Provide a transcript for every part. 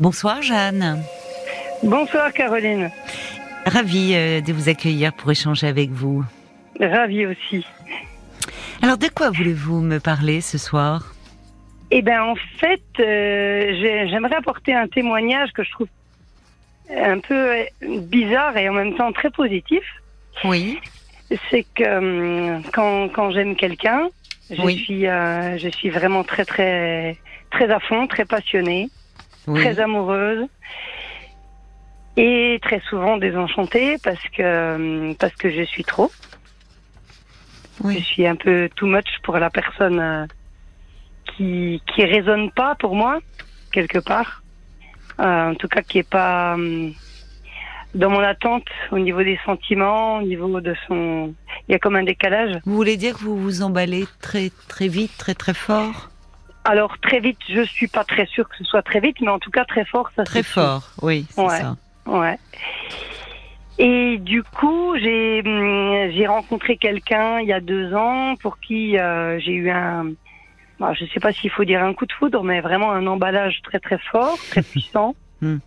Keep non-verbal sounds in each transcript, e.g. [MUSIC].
Bonsoir Jeanne. Bonsoir Caroline. Ravie euh, de vous accueillir pour échanger avec vous. Ravie aussi. Alors de quoi voulez-vous me parler ce soir? Eh bien en fait, euh, j'aimerais apporter un témoignage que je trouve un peu bizarre et en même temps très positif. Oui. C'est que quand, quand j'aime quelqu'un, je suis euh, je suis vraiment très très très à fond, très passionnée, très amoureuse et très souvent désenchantée parce que parce que je suis trop. Je suis un peu too much pour la personne euh, qui qui résonne pas pour moi quelque part. Euh, en tout cas, qui est pas hum, dans mon attente au niveau des sentiments, au niveau de son. Il y a comme un décalage. Vous voulez dire que vous vous emballez très très vite, très très fort? Alors très vite, je suis pas très sûre que ce soit très vite, mais en tout cas très fort, ça. Très fort, oui, c'est ouais. ça. Ouais. Et du coup, j'ai hum, j'ai rencontré quelqu'un il y a deux ans pour qui euh, j'ai eu un, bah, je sais pas s'il faut dire un coup de foudre, mais vraiment un emballage très très fort, très [LAUGHS] puissant. Hmm.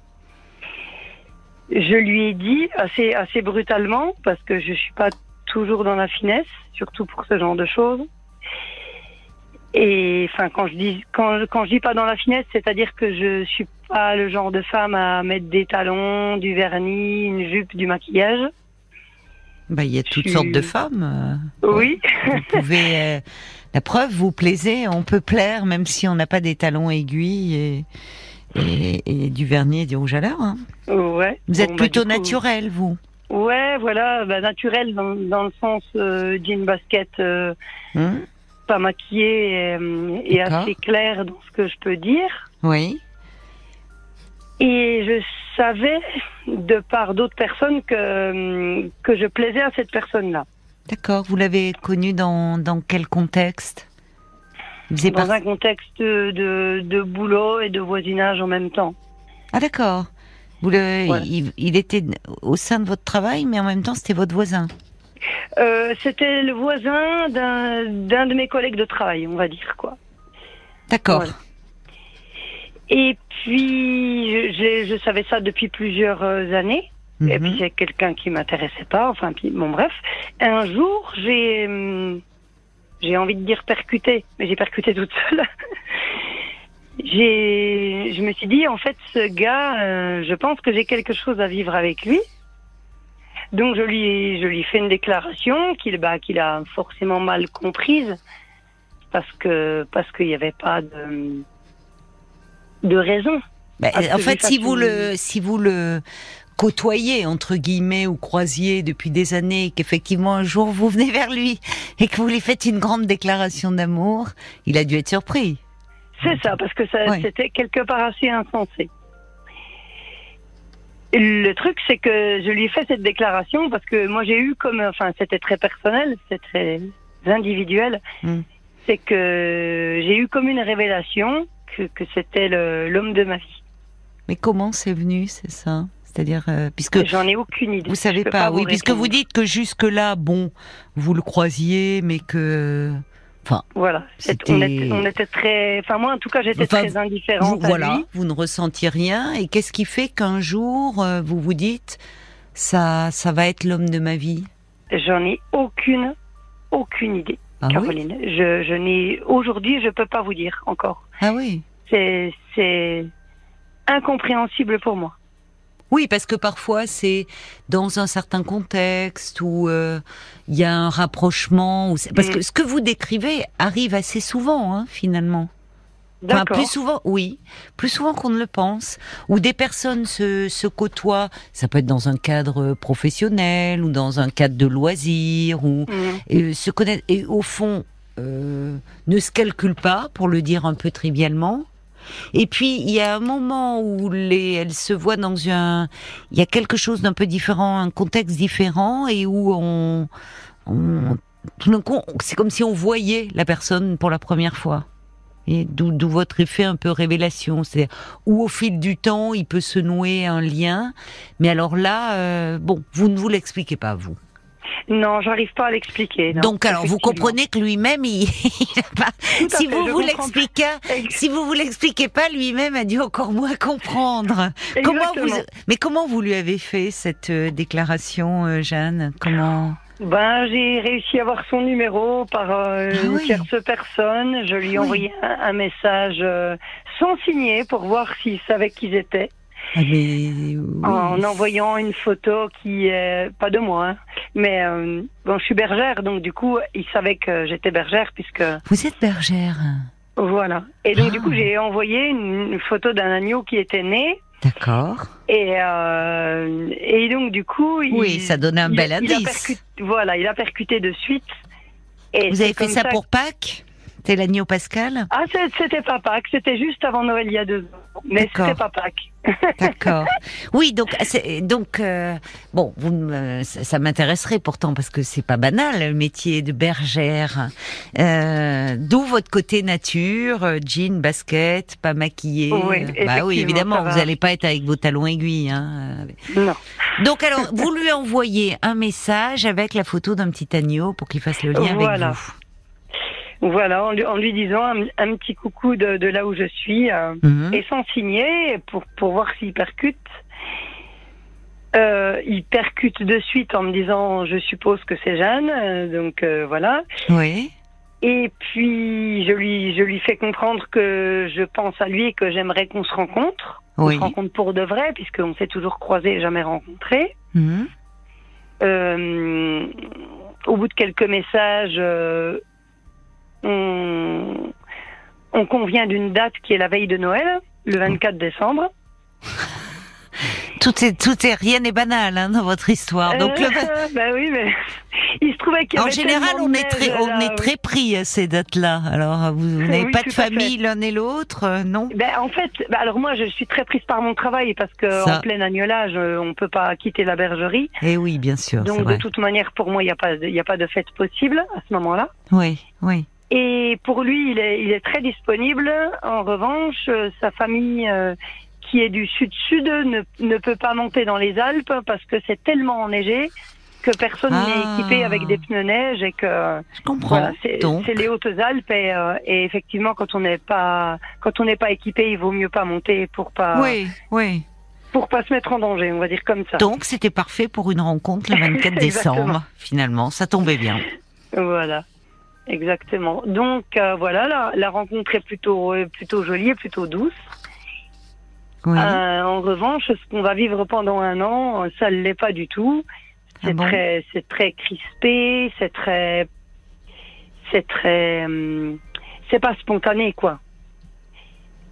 Je lui ai dit assez assez brutalement parce que je suis pas toujours dans la finesse, surtout pour ce genre de choses. Et enfin, quand je dis quand quand je dis pas dans la finesse, c'est-à-dire que je suis pas le genre de femme à mettre des talons, du vernis, une jupe, du maquillage. Bah, il y a toutes Je sortes de femmes. euh, Oui. Vous pouvez. euh, la preuve, vous plaisez, on peut plaire même si on n'a pas des talons aiguilles et, et, et du vernis et du rouge à lèvres. hein. ouais. Vous êtes Bon, bah, plutôt coup- naturel, vous. Ouais, voilà, bah, naturel dans, dans le sens euh, jean basket, euh, Hein pas maquillé et, euh, et D'accord. assez clair dans ce que je peux dire. oui. Et je savais, de par d'autres personnes, que, que je plaisais à cette personne-là. D'accord. Vous l'avez connu dans, dans quel contexte? Dans par- un contexte de, de boulot et de voisinage en même temps. Ah d'accord. Vous le, Voilà. il, il était au sein de votre travail, mais en même temps c'était votre voisin. Euh, C'était le voisin d'un d'un de mes collègues de travail, on va dire, quoi. D'accord. Voilà. Et puis, je, je- je savais ça depuis plusieurs euh, années. Et puis, Mhm. c'est quelqu'un qui m'intéressait pas. Enfin, puis, bon, bref. Un jour, j'ai, hum, j'ai envie de dire percuté, mais j'ai percuté toute seule. [LAUGHS] j'ai, je me suis dit, en fait, ce gars, euh, je pense que j'ai quelque chose à vivre avec lui. Donc, je lui, je lui fais une déclaration qu'il, bah, qu'il a forcément mal comprise parce que, parce qu'il n'y avait pas de, de raison. Bah, en fait, si vous le, si vous le côtoyez entre guillemets ou croisiez depuis des années, qu'effectivement un jour vous venez vers lui et que vous lui faites une grande déclaration d'amour, il a dû être surpris. C'est ça, parce que ça, Ouais. c'était quelque part assez insensé. Le truc, c'est que je lui ai fait cette déclaration parce que moi j'ai eu comme, enfin c'était très personnel, c'était très individuel, Mm. c'est que j'ai eu comme une révélation que, que c'était l'homme de ma vie. Mais comment c'est venu, c'est ça? C'est-à-dire euh, puisque J'en ai aucune idée. vous savez pas, oui, puisque vous dites que jusque là, bon, vous le croisiez, mais que, enfin, Voilà, on était, on était très, enfin moi en tout cas j'étais Enfin, très indifférente vous, à voilà, lui. vous ne ressentiez rien. Et qu'est-ce qui fait qu'un jour euh, vous vous dites ça, ça va être l'homme de ma vie? J'en ai aucune, aucune idée, Ah oui, Caroline. Je, je n'ai aujourd'hui, je peux pas vous dire encore. ah oui? C'est, c'est incompréhensible pour moi. Oui, parce que parfois c'est dans un certain contexte où euh, il y a un rapprochement. Où parce Mm. que ce que vous décrivez arrive assez souvent, hein, finalement. Enfin, plus souvent, oui, plus souvent qu'on ne le pense. Où des personnes se, se côtoient, ça peut être dans un cadre professionnel ou dans un cadre de loisirs ou Mhm. et se connaissent et au fond euh, ne se calculent pas, pour le dire un peu trivialement. Et puis il y a un moment où les, elles se voient dans un, il y a quelque chose d'un peu différent, un contexte différent, et où on, c'est comme si on voyait la personne pour la première fois. Et d'où d'où votre effet un peu révélation, c'est où au fil du temps il peut se nouer un lien, mais alors là, euh, bon, vous ne vous l'expliquez pas vous. Non, j'arrive pas à l'expliquer. Donc alors vous comprenez que lui-même, il, [LAUGHS] pas, si, vous vous l'expliquez, si vous vous l'expliquez pas, lui-même a dû encore moins comprendre. Comment vous, mais comment vous lui avez fait cette euh, déclaration, euh, Jeanne? Comment? Ben, j'ai réussi à avoir son numéro par euh, ah une tierce personne. Je lui ai envoyé un, message sans signer pour voir s'il savait qui j'étais. Ah, en envoyant une photo qui est pas de moi, hein. mais euh, bon, je suis bergère, donc du coup, il savait que j'étais bergère puisque. Vous êtes bergère. Voilà. Et donc du coup, ah. j'ai envoyé une, photo d'un agneau qui était né. D'accord. Et euh, et donc du coup, oui, ça donnait un bel indice. voilà, il a percuté de suite. Et Vous avez fait ça, pour Pâques? C'était l'agneau pascal? Ah, c'était pas Pâques, c'était juste avant Noël il y a deux ans. Mais c'était pas Pâques. [LAUGHS] D'accord. Oui, donc donc euh, bon, vous, ça, m'intéresserait pourtant parce que c'est pas banal le métier de bergère. Euh, D'où votre côté nature, euh, jean, basket, pas maquillé. Oui, bah oui, évidemment, vous n'allez pas être avec vos talons aiguilles. Hein. Non. Donc alors, vous lui envoyez un message avec la photo d'un petit agneau pour qu'il fasse le lien avec vous. Voilà, en lui, disant un, petit coucou de, là où je suis euh, mhm. et sans signer pour, pour voir s'il percute. Euh, il percute de suite en me disant je suppose que c'est Jeanne, euh, donc voilà. Oui. Et puis je lui je lui fais comprendre que je pense à lui et que j'aimerais qu'on se rencontre, qu'on se rencontre pour de vrai puisqu'on s'est toujours croisés et jamais rencontrés. Mhm. au bout de quelques messages, on, convient d'une date qui est la veille de Noël, le 24 décembre. [LAUGHS] Tout est, tout est, rien n'est banal hein, dans votre histoire. Donc euh, bah oui, mais [LAUGHS] il se trouvait qu'il En général, on est très, on est très pris à ces dates-là. Alors, vous, n'avez pas de famille l'un et l'autre, euh, non? Ben, En fait, ben, alors moi, je suis très prise par mon travail parce que en plein agnolage, euh, on peut pas quitter la bergerie. Et eh oui, bien sûr. Donc, de toute manière, pour moi, il n'y a pas, il a pas de fête possible à ce moment-là. Oui, oui. Et pour lui, il est, il est très disponible. En revanche, euh, sa famille, euh, qui est du sud-sud, ne, ne peut pas monter dans les Alpes parce que c'est tellement enneigé que personne n'est ah. équipé avec des pneus neige et que je comprends. c'est les Hautes-Alpes et, euh, et, effectivement quand on n'est pas quand on n'est pas équipé, il vaut mieux pas monter pour pas oui oui pour pas se mettre en danger, on va dire comme ça. Donc c'était parfait pour une rencontre le [LAUGHS] 24 décembre. Finalement, ça tombait bien. Voilà. Exactement. Donc euh, voilà, la, la, rencontre est plutôt euh, plutôt jolie et plutôt douce. Euh, en revanche, ce qu'on va vivre pendant un an, ça ne l'est pas du tout. Ah c'est très c'est très crispé, c'est très c'est très hum, c'est pas spontané quoi.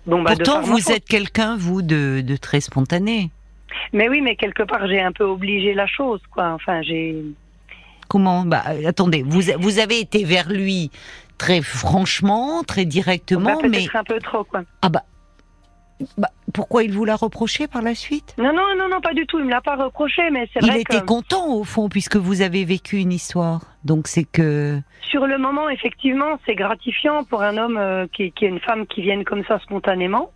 Bon, bah, Pourtant, vous êtes quelqu'un vous de, de très spontané. Mais oui, mais quelque part j'ai un peu obligé la chose quoi. Enfin j'ai Comment Bah, attendez, vous vous avez été vers lui très franchement, très directement, bah, mais un peu trop quoi. Ah bah, bah, pourquoi il vous l'a reproché par la suite? Non, non, non, non, pas du tout. Il me l'a pas reproché, mais c'est vrai Il était content au fond puisque vous avez vécu une histoire. Donc c'est que. Sur le moment, effectivement, c'est gratifiant pour un homme euh, qui, qui est une femme qui vienne comme ça spontanément.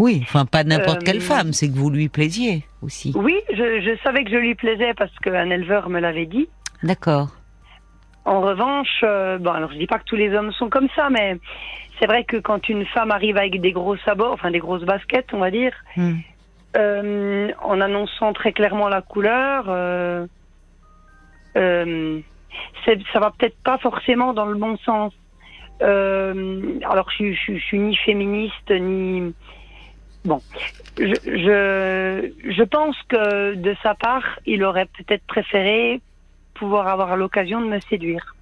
Oui, enfin pas n'importe quelle euh, femme, c'est que vous lui plaisiez aussi. Oui, je, savais que je lui plaisais parce qu'un éleveur me l'avait dit. D'accord. En revanche, euh, bon alors je dis pas que tous les hommes sont comme ça, mais c'est vrai que quand une femme arrive avec des gros sabots, enfin des grosses baskets, on va dire, hmm. euh, en annonçant très clairement la couleur, ça va peut-être pas forcément dans le bon sens. alors je, je, je, suis ni féministe ni Bon, je, je, je, pense que de sa part, il aurait peut-être préféré pouvoir avoir l'occasion de me séduire.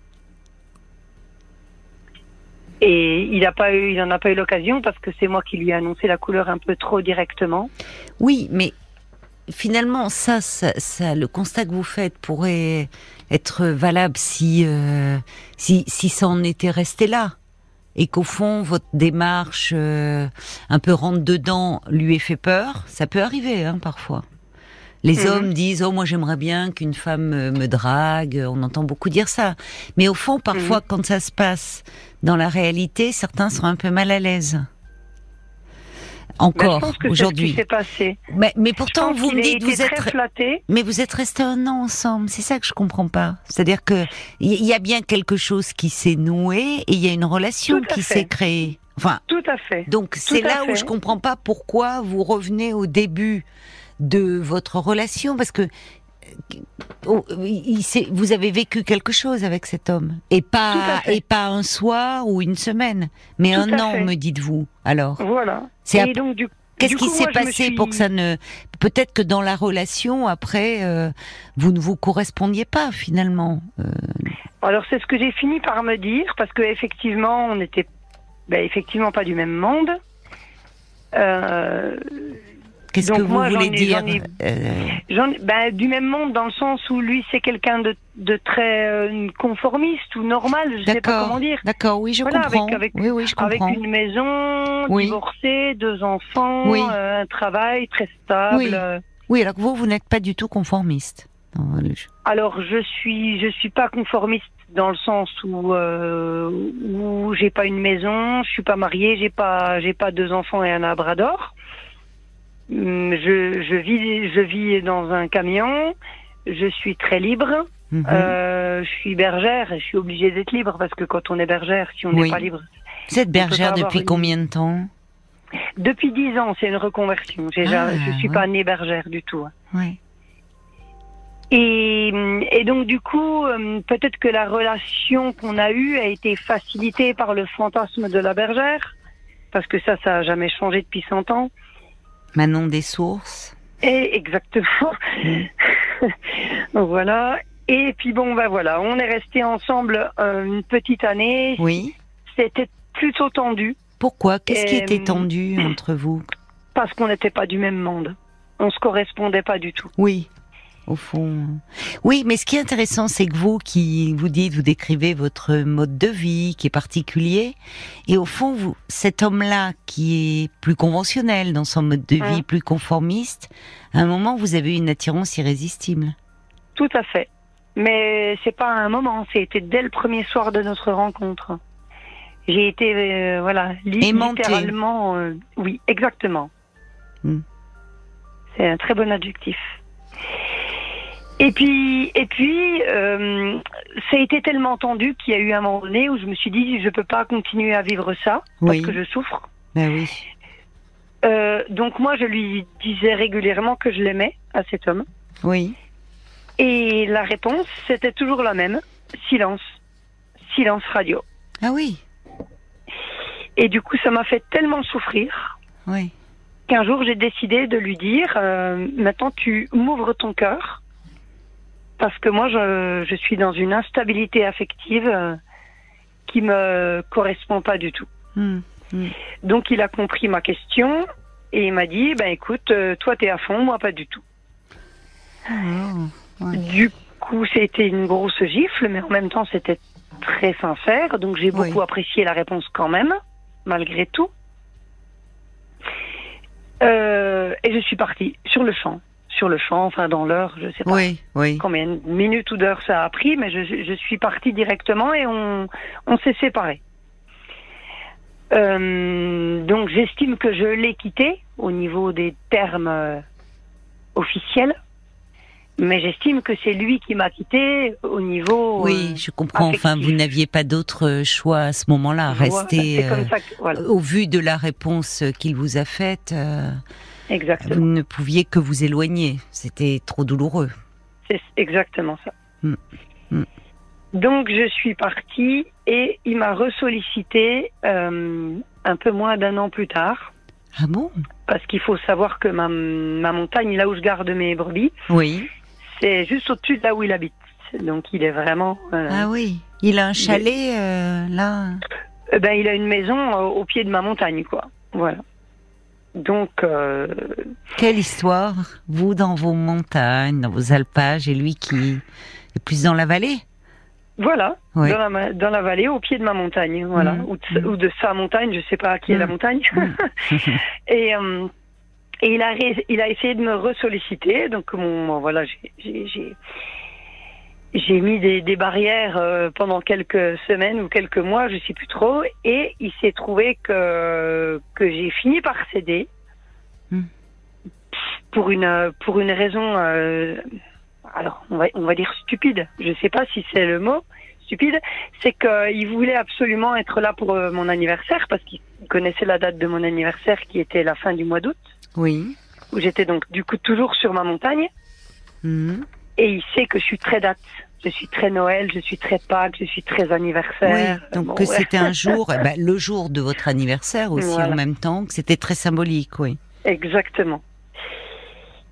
Et il n'a pas eu, il n'en a pas eu l'occasion parce que c'est moi qui lui ai annoncé la couleur un peu trop directement. Oui, mais finalement, ça, ça, le constat que vous faites pourrait être valable si, euh, si, si ça en était resté là et qu'au fond votre démarche euh, un peu rentre dedans lui ait fait peur, ça peut arriver hein, parfois. Les mhm. hommes disent oh moi j'aimerais bien qu'une femme me drague, on entend beaucoup dire ça. Mais au fond parfois mhm. quand ça se passe dans la réalité, certains sont un peu mal à l'aise. Encore pense que aujourd'hui. C'est passé. Mais, pourtant, vous me dites, vous êtes, mais vous êtes restés un an ensemble. C'est ça que je comprends pas. C'est-à-dire que il y, a bien quelque chose qui s'est noué et il y a une relation qui s'est créée. Enfin, Tout à fait. donc c'est là où je comprends pas pourquoi vous revenez au début de votre relation parce que oh, il vous avez vécu quelque chose avec cet homme et pas et pas un soir ou une semaine, mais Tout un an, fait. me dites-vous. Alors, Voilà. C'est Et donc, du, qu'est-ce du qui coup, s'est moi, passé suis- pour que ça ne peut-être que dans la relation après euh, vous ne vous correspondiez pas finalement. Euh, Alors, c'est ce que j'ai fini par me dire, parce que effectivement, on n'était ben, effectivement pas du même monde. Euh, Qu'est-ce que vous moi, voulez ai- dire ai- euh, ben, du même monde dans le sens où lui, c'est quelqu'un de, de très euh, conformiste ou normal, je sais pas comment dire. d'accord, oui, je Voilà, comprends. avec- avec- oui, oui, je Avec comprends. une maison, Oui. divorcée, deux enfants, Oui. euh, un travail très stable. Oui. Oui, alors que vous, vous n'êtes pas du tout conformiste. Alors je suis je suis pas conformiste dans le sens où euh, où j'ai pas une maison, je suis pas mariée, j'ai pas j'ai pas deux enfants et un labrador. Hum, Je je vis je vis dans un camion, je suis très libre. Mhm. Euh, je suis bergère et je suis obligée d'être libre parce que quand on est bergère, si on n'est Oui. pas libre. Vous êtes bergère depuis une- combien de temps? Depuis dix ans, c'est une reconversion. Ah, je suis ouais. pas née bergère du tout. Oui. Et, et donc du coup, euh, peut-être que la relation qu'on a eue a été facilitée par le fantasme de la bergère, parce que ça, ça a jamais changé depuis 100 ans. Manon des sources. Et exactement. Donc [LAUGHS] voilà. Et puis bon, ben voilà, on est restés ensemble euh, une petite année. Oui. C'était plutôt tendu Pourquoi? Qu'est-ce qui Euh, était tendu entre vous? Parce qu'on n'était pas du même monde. On se correspondait pas du tout. Oui, au fond. Oui, mais ce qui est intéressant, c'est que vous qui vous dites, vous décrivez votre mode de vie qui est particulier, et au fond, vous, cet homme-là qui est plus conventionnel dans son mode de vie, Mm. plus conformiste, à un moment, vous avez eu une attirance irrésistible. Tout à fait. Mais c'est pas un moment, c'était dès le premier soir de notre rencontre. J'ai été, euh, voilà, littéralement, euh, oui, exactement. Hmm. C'est un très bon adjectif. Et puis, et puis, euh, ça a été tellement tendu qu'il y a eu un moment donné où je me suis dit, je peux pas continuer à vivre ça Oui. parce que je souffre. Ben oui. Euh, donc moi, je lui disais régulièrement que je l'aimais à cet homme. Oui. Et la réponse, c'était toujours la même. Silence. Silence radio. Ah oui. Et du coup, ça m'a fait tellement souffrir Oui. qu'un jour, j'ai décidé de lui dire, euh, maintenant, tu m'ouvres ton cœur. Parce que moi, je, je suis dans une instabilité affective euh, qui me correspond pas du tout. Hmm. Donc, il a compris ma question et il m'a dit, ben écoute, euh, toi, t'es à fond, moi, pas du tout. Oh. Ouais. Du coup, c'était une grosse gifle, mais en même temps, c'était très sincère. Donc, j'ai Oui. beaucoup apprécié la réponse quand même, malgré tout. Euh, et je suis partie sur le champ. Sur le champ, enfin, dans l'heure, je sais pas Oui, oui. combien de minutes ou d'heures ça a pris, mais je, je suis partie directement et on, on s'est séparés. Euh, donc, j'estime que je l'ai quitté au niveau des termes euh, officiels. Mais j'estime que c'est lui qui m'a quitté au niveau. Oui, euh, je comprends. Enfin, vous n'aviez pas d'autre choix à ce moment-là. voilà, Rester C'est comme ça que, voilà, au vu de la réponse qu'il vous a faite, exactement. vous ne pouviez que vous éloigner. C'était trop douloureux. C'est exactement ça. Mm. Mm. Donc je suis partie et il m'a ressollicité euh, un peu moins d'un an plus tard. Ah bon? Parce qu'il faut savoir que ma, ma montagne, là où je garde mes brebis, Oui. c'est juste au-dessus de là où il habite. Donc il est vraiment... euh, Ah oui. Il a un chalet euh, là? euh, ben, il a une maison au pied de ma montagne, quoi. Voilà. Donc, euh, Quelle histoire Vous dans vos montagnes, dans vos alpages, et lui qui est plus dans la vallée? voilà, Oui. dans, la, ma- dans la vallée, au pied de ma montagne, voilà. Mm. Ou, de, ou de sa montagne, je sais pas qui est la Mm. montagne. [LAUGHS] Et, euh, et il a ré- il a essayé de me ressolliciter. Donc mon voilà, j'ai- j'ai mis des, des barrières euh, pendant quelques semaines ou quelques mois, je sais plus trop. Et il s'est trouvé que que j'ai fini par céder pour une pour une raison alors on va on va dire stupide. Je sais pas si c'est le mot stupide, c'est qu'il voulait absolument être là pour mon anniversaire parce qu'il connaissait la date de mon anniversaire qui était la fin du mois d'août. Oui. Où j'étais donc du coup toujours sur ma montagne. Mhm. Et il sait que je suis très date. Je suis très Noël, je suis très Pâques, je suis très anniversaire. Oui, donc que c'était un jour, [LAUGHS] eh ben, le jour de votre anniversaire aussi en même temps, que c'était très symbolique, oui. Exactement.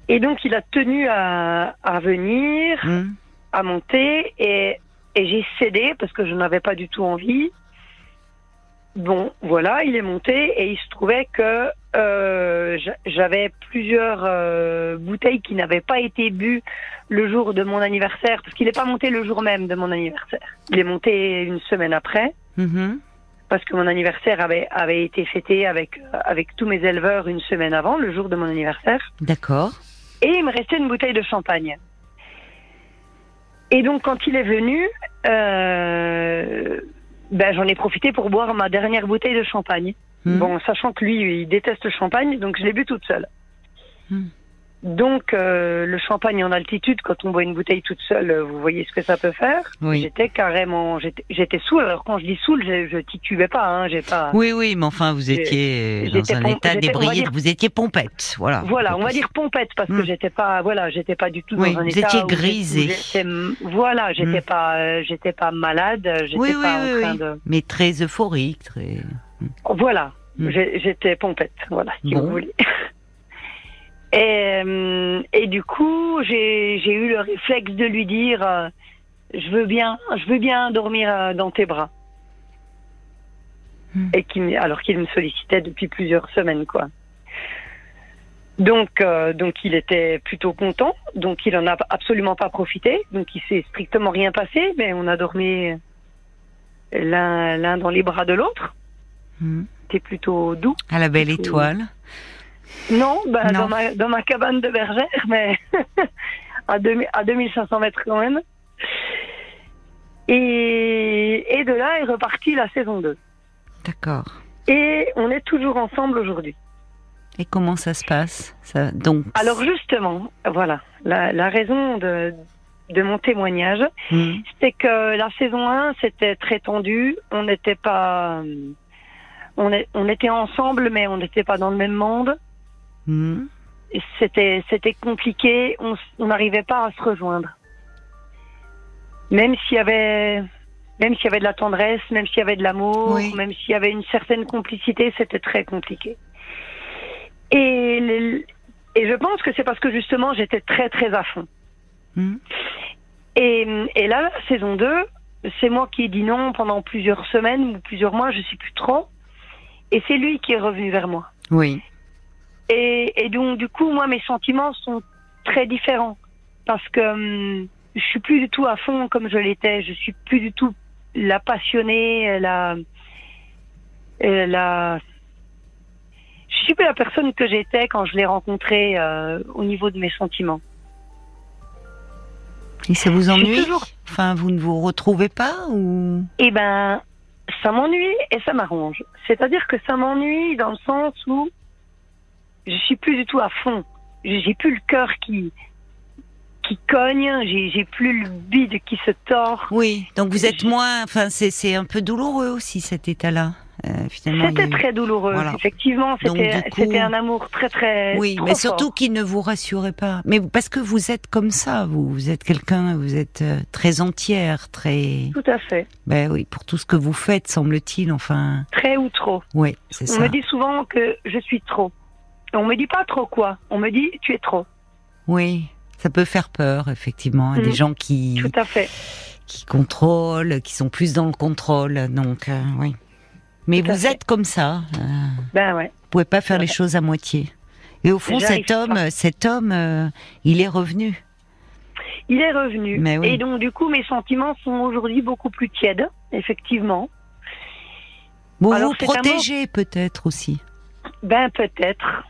Et donc il a tenu à, à venir, Mhm. à monter, et, et j'ai cédé parce que je n'avais pas du tout envie. Bon, voilà, il est monté et il se trouvait que euh, j'a- j'avais plusieurs euh, bouteilles qui n'avaient pas été bues le jour de mon anniversaire, parce qu'il n'est pas monté le jour même de mon anniversaire. Il est monté une semaine après, Mhm. parce que mon anniversaire avait, avait été fêté avec, avec tous mes éleveurs une semaine avant, le jour de mon anniversaire. D'accord. Et il me restait une bouteille de champagne. Et donc, quand il est venu, euh, ben, j'en ai profité pour boire ma dernière bouteille de champagne. Mhm. Bon, sachant que lui, il déteste le champagne, donc je l'ai bu toute seule. Mhm. Donc, euh, le champagne en altitude, quand on boit une bouteille toute seule, euh, vous voyez ce que ça peut faire. Oui. J'étais carrément, j'étais saoul. Alors quand je dis saoul, je, je titubais pas, hein, j'ai pas. Oui, oui, mais enfin, vous étiez dans j'étais un état dire- vous étiez pompette, voilà. Voilà, on va dire pompette parce que Mm. j'étais pas, voilà, j'étais pas du tout Oui, dans un vous état étiez j'ai- où grisée. Voilà, j'étais Mm. pas, euh, j'étais pas malade, j'étais Oui, oui, pas oui, en train de. Mais très euphorique, très. Voilà, Mm. j'étais pompette, voilà, si Bon. vous voulez. [LAUGHS] Et, euh, et du coup, j'ai eu le réflexe de lui dire, euh, je veux bien, je veux bien dormir euh, dans tes bras. Mm. Et qui, alors qu'il me sollicitait depuis plusieurs semaines, quoi. Donc, euh, donc il était plutôt content. Donc, il en a absolument pas profité. Donc, il s'est strictement rien passé, mais on a dormi l'un l'un dans les bras de l'autre. Mhm. C'était plutôt doux. À la belle étoile. Non, bah, Non. Dans, ma, dans ma cabane de bergère, mais [LAUGHS] à, 2000 à 2500 mètres quand même. Et, et de là est repartie la saison 2. D'accord. Et on est toujours ensemble aujourd'hui. Et comment ça se passe ça, Donc? Alors justement, voilà, la, la raison de, de mon témoignage, Mhm. c'est que la saison 1, c'était très tendu. On n'était pas... On, est, on était ensemble, mais on n'était pas dans le même monde. Et C'était c'était compliqué. On n'arrivait pas à se rejoindre. Même s'il y avait même s'il y avait de la tendresse, même s'il y avait de l'amour, Oui. même s'il y avait une certaine complicité, c'était très compliqué. Et les- et je pense que c'est parce que justement j'étais très très à fond. Mhm. Et, et là, la saison 2, c'est moi qui ai dit non pendant plusieurs semaines ou plusieurs mois, je sais plus trop. Et c'est lui qui est revenu vers moi. Oui. Et, et donc, du coup, moi, mes sentiments sont très différents. Parce que hum, je suis plus du tout à fond comme je l'étais. Je suis plus du tout la passionnée, la. euh, la je suis plus la personne que j'étais quand je l'ai rencontré euh, au niveau de mes sentiments. Et ça vous ennuie? toujours Enfin, vous ne vous retrouvez pas ou? Eh ben, ça m'ennuie et ça m'arrange. C'est-à-dire que ça m'ennuie dans le sens où je suis plus du tout à fond. J'ai plus le cœur qui qui cogne, j'ai plus le bide qui se tord. Oui. Donc vous êtes moins. Enfin, c'est un peu douloureux aussi cet état-là. Euh, finalement. C'était eu- très douloureux. Voilà. Effectivement, c'était coup- un amour très très Oui, trop mais surtout qu'il ne vous rassurait pas. Mais parce que vous êtes comme ça, vous, vous êtes quelqu'un, vous êtes euh, très entière, très. Tout à fait. Ben oui, pour tout ce que vous faites, semble-t-il. Enfin, Très ou trop. oui, c'est On ça. me dit souvent que je suis trop. On me dit pas trop quoi. On me dit tu es trop. Oui, ça peut faire peur, effectivement, à des Mm. gens qui Tout à fait. qui contrôlent, qui sont plus dans le contrôle. Donc, euh, oui. Mais Tout vous êtes comme ça. euh, Ben ouais. vous pouvez pas faire les choses à moitié. Et au fond, cet homme, pas. cet homme, euh, il est revenu. Il est revenu. Mais oui. Et donc, du coup, mes sentiments sont aujourd'hui beaucoup plus tièdes, effectivement. Vous Alors, vous mot- protégez peut-être aussi. Ben, peut-être.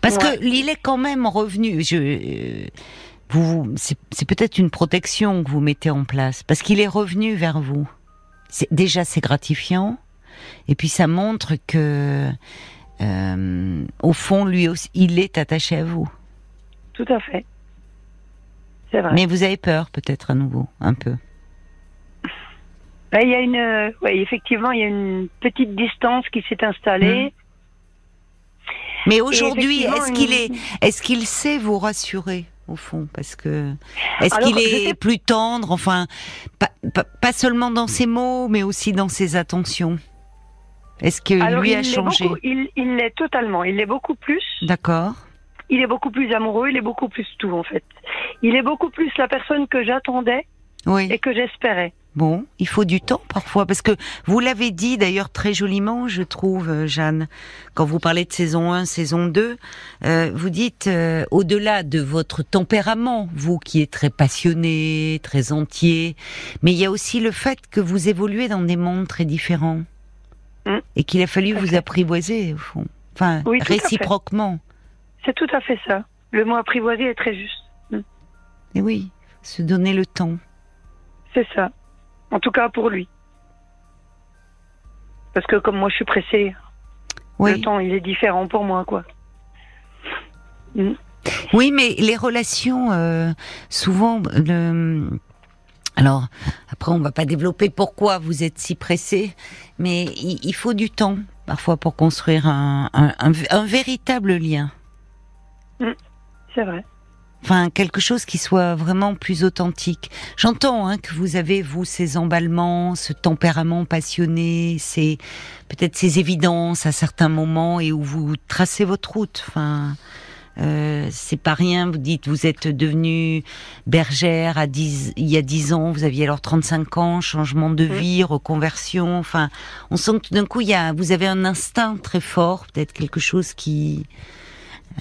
Parce Ouais. que il est quand même revenu. Je, euh, vous, c'est peut-être une protection que vous mettez en place, parce qu'il est revenu vers vous. Déjà c'est gratifiant, et puis ça montre que, euh, au fond, lui aussi, il est attaché à vous. tout à fait. C'est vrai. Mais vous avez peur, peut-être à nouveau, un peu. Il y a une, ouais, effectivement, il y a une petite distance qui s'est installée. Mmh. Mais aujourd'hui, est-ce qu'il est, est-ce qu'il sait vous rassurer au fond? Parce que est-ce qu'il est plus tendre? Enfin, pas, pas, seulement dans ses mots, mais aussi dans ses attentions. Est-ce que lui a changé Il l'est totalement. Il l'est beaucoup plus. D'accord. Il est beaucoup plus amoureux. Il est beaucoup plus tout en fait. Il est beaucoup plus la personne que j'attendais oui. et que j'espérais. Bon, il faut du temps parfois, parce que vous l'avez dit d'ailleurs très joliment, je trouve, euh, Jeanne, quand vous parlez de saison 1, saison 2, euh, vous dites, euh, au-delà de votre tempérament, vous qui êtes très passionné, très entier, mais il y a aussi le fait que vous évoluez dans des mondes très différents, mmh. et qu'il a fallu vous apprivoiser, au fond, enfin, réciproquement. C'est tout à fait ça. Le mot apprivoiser est très juste. Mmh. Et oui, se donner le temps. C'est ça. En tout cas pour lui. Parce que comme moi je suis pressée, le temps il est différent pour moi quoi. Mm. Oui, mais les relations, euh, souvent, le... alors après on va pas développer pourquoi vous êtes si pressé, mais il, faut du temps parfois pour construire un, un, véritable lien. Mm. C'est vrai. Enfin, quelque chose qui soit vraiment plus authentique. J'entends hein, que vous avez vous ces emballements, ce tempérament passionné, ces peut-être ces évidences à certains moments et où vous tracez votre route. Enfin, euh, c'est pas rien. Vous dites, vous êtes devenue bergère à 10, il y a 10 ans. Vous aviez alors 35 ans, changement de vie, reconversion. Enfin, on sent que tout d'un coup, il y a, vous avez un instinct très fort, peut-être quelque chose qui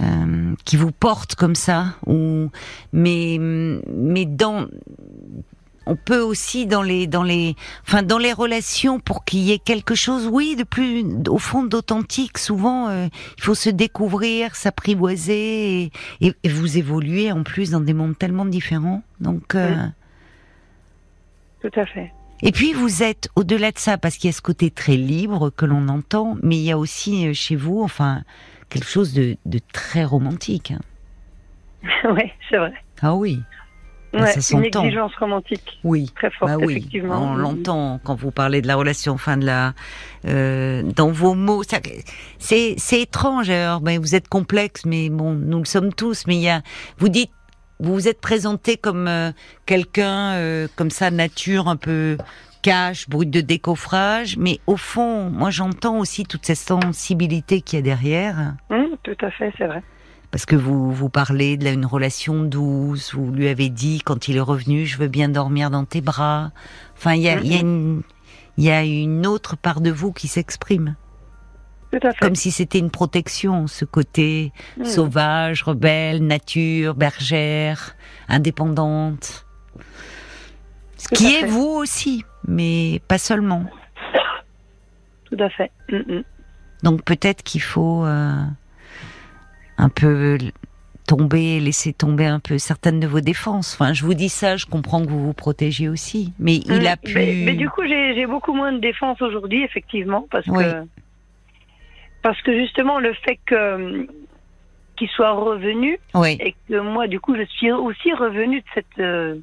euh, qui vous porte comme ça ou mais mais dans on peut aussi dans les dans les enfin dans les relations pour qu'il y ait quelque chose oui de plus au fond d'authentique souvent euh, il faut se découvrir s'apprivoiser et, et, vous évoluer en plus dans des mondes tellement différents donc euh, tout à fait et puis vous êtes au-delà de ça parce qu'il y a ce côté très libre que l'on entend mais il y a aussi chez vous enfin quelque chose de, de très romantique. [LAUGHS] Oui, c'est vrai. Ah oui. Ouais, une exigence romantique. Oui. Très forte, bah oui. effectivement. On l'entend quand vous parlez de la relation, fin de la, euh, dans vos mots. C'est, c'est étrange. Alors, ben, vous êtes complexe, mais bon, nous le sommes tous. Mais il y a, vous dites, vous vous êtes présenté comme euh, quelqu'un, euh, comme ça, nature un peu cache, brut de décoffrage, mais au fond, moi j'entends aussi toute cette sensibilité qu'il y a derrière. Mmh, tout à fait, c'est vrai. Parce que vous vous parlez d'une relation douce, vous lui avez dit quand il est revenu, je veux bien dormir dans tes bras. Enfin, il y a, y, a y a une autre part de vous qui s'exprime. Tout à fait. Comme si c'était une protection, ce côté mmh. sauvage, rebelle, nature, bergère, indépendante. Ce qui est vous aussi mais pas seulement. Tout à fait. Mm, mm. Donc peut-être qu'il faut euh, un peu tomber, laisser tomber un peu certaines de vos défenses. Enfin, je vous dis ça, je comprends que vous vous protégez aussi, mais il a mm, pu. Mais, du coup, j'ai beaucoup moins de défense aujourd'hui, effectivement, parce que parce que justement le fait que qu'il soit revenu et que moi, du coup, je suis aussi revenue de cette euh,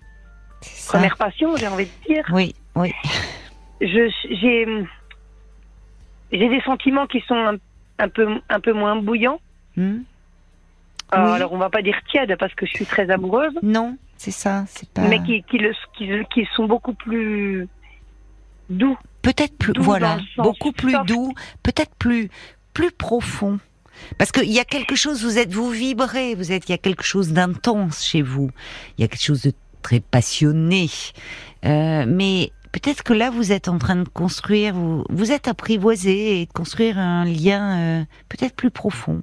première passion, j'ai envie de dire. Oui. Oui. Je, j'ai, j'ai des sentiments qui sont un, peu, un peu moins bouillants. Hmm. Euh, alors, on va pas dire tiède parce que je suis très amoureuse. Non, c'est ça, c'est pas. Mais qui, qui, le, qui, qui sont beaucoup plus doux. Peut-être plus, voilà, beaucoup plus doux, peut-être plus, plus profond. Parce qu'il y a quelque chose, vous êtes, vous vibrez, vous êtes, il y a quelque chose d'intense chez vous. Il y a quelque chose de très passionné. Euh, mais peut-être que là, vous êtes en train de construire, vous, vous êtes apprivoisé et de construire un lien euh, peut-être plus profond.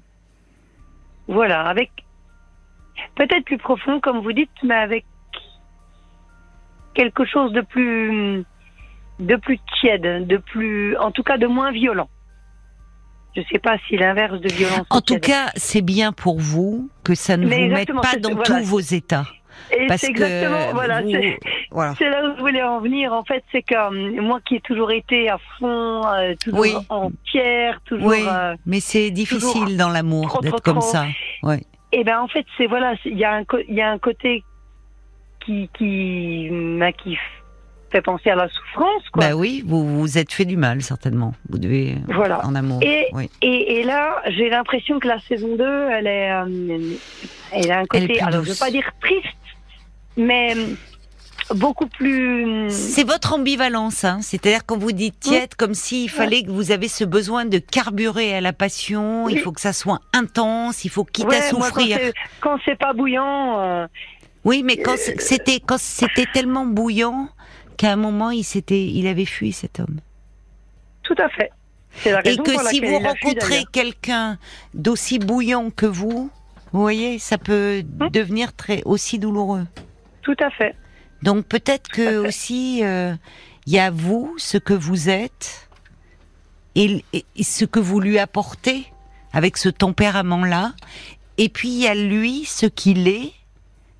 Voilà, avec peut-être plus profond, comme vous dites, mais avec quelque chose de plus de plus tiède, de plus, en tout cas, de moins violent. Je ne sais pas si l'inverse de violence. En tout cas, c'est bien pour vous que ça ne vous mette pas dans tous vos états. Et c'est exactement, voilà, c'est là où je voulais en venir. En fait, c'est que euh, moi qui ai toujours été à fond, euh, toujours en pierre, toujours. Oui, euh, mais c'est difficile dans l'amour d'être comme ça. Ouais. Et ben en fait, c'est voilà, il y a un il y a un côté qui qui m'a qui fait penser à la souffrance. Quoi. Bah oui, vous vous êtes fait du mal certainement. Vous devez voilà. en amour. Et, oui. et, et là, j'ai l'impression que la saison 2, elle est, euh, elle a un côté, alors je veux pas dire triste, mais euh, beaucoup plus. C'est votre ambivalence, hein. c'est-à-dire quand vous dites tiède, comme s'il fallait que vous avez ce besoin de carburer à la passion, il faut que ça soit intense, il faut quitte Ouais, à moi, souffrir. quand c'est- quand c'est pas bouillant, euh, Oui, mais quand c'était quand c'était tellement bouillant qu'à un moment il s'était, il avait fui cet homme. tout à fait. La Et que si vous rencontrez quelqu'un d'aussi bouillant que vous, vous voyez, ça peut Hum. devenir très aussi douloureux. Tout à fait. Donc peut-être que aussi euh, il y a vous, ce que vous êtes, et, ce que vous lui apportez avec ce tempérament-là, et puis il y a lui, ce qu'il est,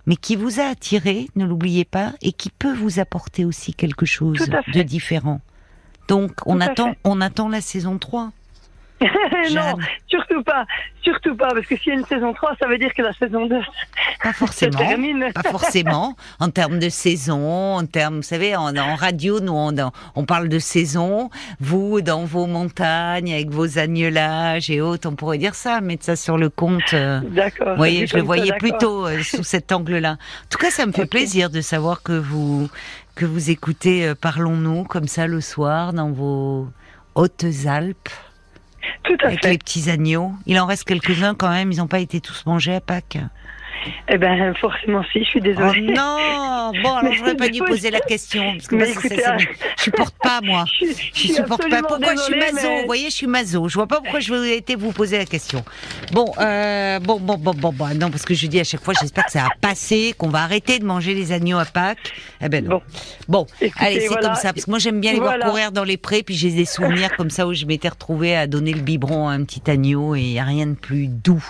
mais qui vous a attiré, ne l'oubliez pas, et qui peut vous apporter aussi quelque chose de différent. Donc on Tout attend, on attend la saison 3. [LAUGHS] non, surtout pas. Surtout pas, parce que s'il y a une saison 3, ça veut dire que la saison 2 Pas [LAUGHS] forcément. Pas forcément, en termes de saison, en termes, vous savez, en, en radio, nous, on, on parle de saison. Vous, dans vos montagnes, avec vos agnelages et autres, on pourrait dire ça, mettre ça sur le compte. euh, D'accord. vous voyez, je le ça, voyais plutôt euh, sous cet angle-là. En tout cas, ça me fait plaisir de savoir que vous que vous écoutez euh, Parlons-nous comme ça le soir dans vos Hautes-Alpes Tout à avec fait. les petits agneaux. Il en reste quelques-uns quand même. Ils n'ont pas été tous mangés à Pâques. Eh ben, forcément, si, je suis Oh désolée. non Bon, alors Mais j'aurais pas dû poser la question. Parce que moi, écoutez, ça, ça, ah, je supporte pas, moi. [LAUGHS] Je, Je supporte pas. Pourquoi je suis mais- Vous voyez, je suis maso. Je vois pas pourquoi je vais été vous poser la question. Bon, euh, bon, bon, bon, bon, bon, non, parce que je dis à chaque fois, j'espère que ça va passer, qu'on va arrêter de manger les agneaux à Pâques. Eh ben non. Bon. Bon, Écoutez, allez, c'est voilà. comme ça. Parce que moi, j'aime bien les Voilà. voir courir dans les prés, puis j'ai des souvenirs comme ça où je m'étais retrouvée à donner le biberon à un petit agneau et il n'y a rien de plus doux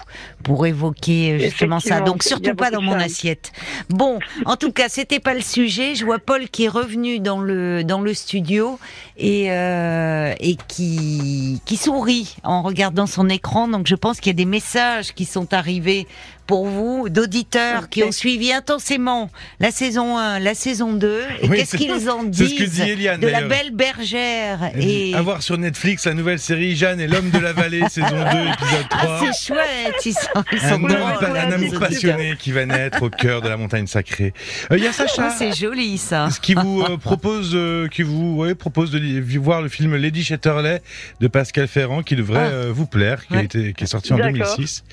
pour évoquer euh, justement ça. Effectivement, Donc surtout pas dans mon assiette. Bon, en tout cas, c'était pas le sujet. Je vois Paul qui est revenu dans le dans le studio et euh, et qui qui sourit en regardant son écran. Donc je pense qu'il y a des messages qui sont arrivés pour vous d'auditeurs qui ont suivi intensément la saison 1, la saison 2 et Oui, qu'est-ce qu'ils en [LAUGHS] c'est ce que disent dit Eliane, de la belle bergère et À voir sur Netflix la nouvelle série Jeanne et l'homme de la vallée, [LAUGHS] saison 2, épisode 3. Ah, c'est chouette, ils sont, ils sont Un, drôles, homme, ouais, un ouais, amour passionné qui va naître au cœur de la montagne sacrée. Euh, Il y a Sacha. Oh, c'est joli ça. Ce qui vous euh, propose, euh, qui vous ouais, propose de voir le film Lady Chatterley de Pascal Ferrand, qui devrait Ah. vous plaire, qui, a été, qui est sorti en D'accord. 2006.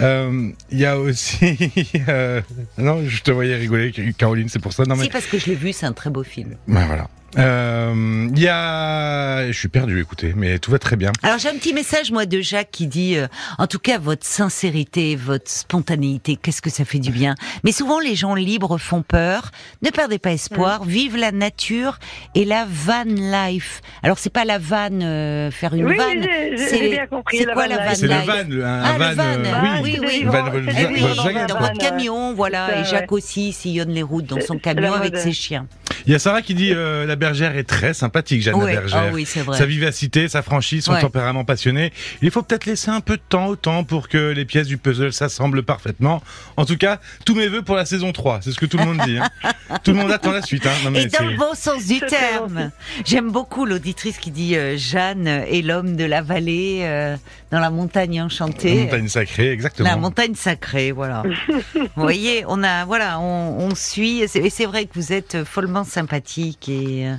Euh, Il y a aussi, [LAUGHS] euh, non, je te voyais rigoler, Caroline, c'est pour ça. Non mais, Si parce que je l'ai vu, c'est un très beau film. ben voilà. Euh, Il y a, je suis perdu, écoutez, mais tout va très bien. Alors j'ai un petit message moi de Jacques qui dit euh, en tout cas votre sincérité, votre spontanéité, qu'est-ce que ça fait du bien. Mais souvent les gens libres font peur. Ne perdez pas espoir, vive la nature et la van life. Alors c'est pas la vanne euh, faire une Oui, vanne. c'est bien compris, C'est la quoi van la life? van C'est le van, le- un, Ah, un le van, van, euh, ah, oui. oui, oui. Van- Van- Eh dans van, votre euh, camion, voilà. Et Jacques aussi sillonne les routes dans son camion avec ses chiens. Il y a Sarah qui dit euh, la bergère est très sympathique, Jeanne Ouais, la bergère. ah oui, c'est vrai. Sa vivacité, sa franchise, son Ouais. tempérament passionné. Il faut peut-être laisser un peu de temps au temps pour que les pièces du puzzle s'assemblent parfaitement. En tout cas, tous mes vœux pour la saison 3. C'est ce que tout le monde dit. hein. [LAUGHS] tout le monde attend la suite. Hein. Non, mais Et dans le bon sens du terme. J'aime beaucoup l'auditrice qui dit euh, Jeanne est l'homme de la vallée euh, dans la montagne la enchantée. montagne sacrée, exactement. La montagne sacrée, voilà. [LAUGHS] vous voyez, on a, voilà, on, on suit. Et c'est- et c'est vrai que vous êtes follement sympathique et euh,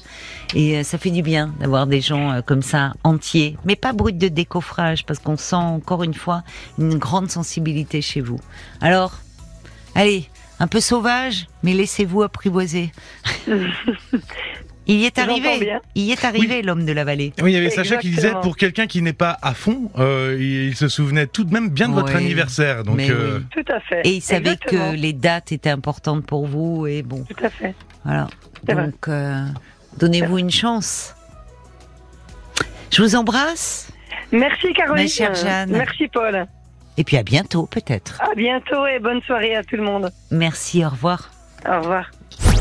et euh, ça fait du bien d'avoir des gens euh, comme ça entiers, mais pas brut de décoffrage, parce qu'on sent encore une fois une grande sensibilité chez vous. Alors, allez, un peu sauvage, mais laissez-vous apprivoiser. [LAUGHS] Il y est arrivé. Il y est arrivé, l'homme de la vallée. Oui, il y avait Sacha qui disait pour quelqu'un qui n'est pas à fond, euh, il, il se souvenait tout de même bien de votre anniversaire. Donc, Mais euh, oui. Tout à fait. Et il savait Exactement. que les dates étaient importantes pour vous et bon, Tout à fait. voilà. Donc, euh, donnez-vous une chance. Je vous embrasse Merci Caroline. Ma chère Jeanne. Merci Paul. et puis à bientôt peut-être. À bientôt et bonne soirée à tout le monde. Merci, au revoir. Au revoir.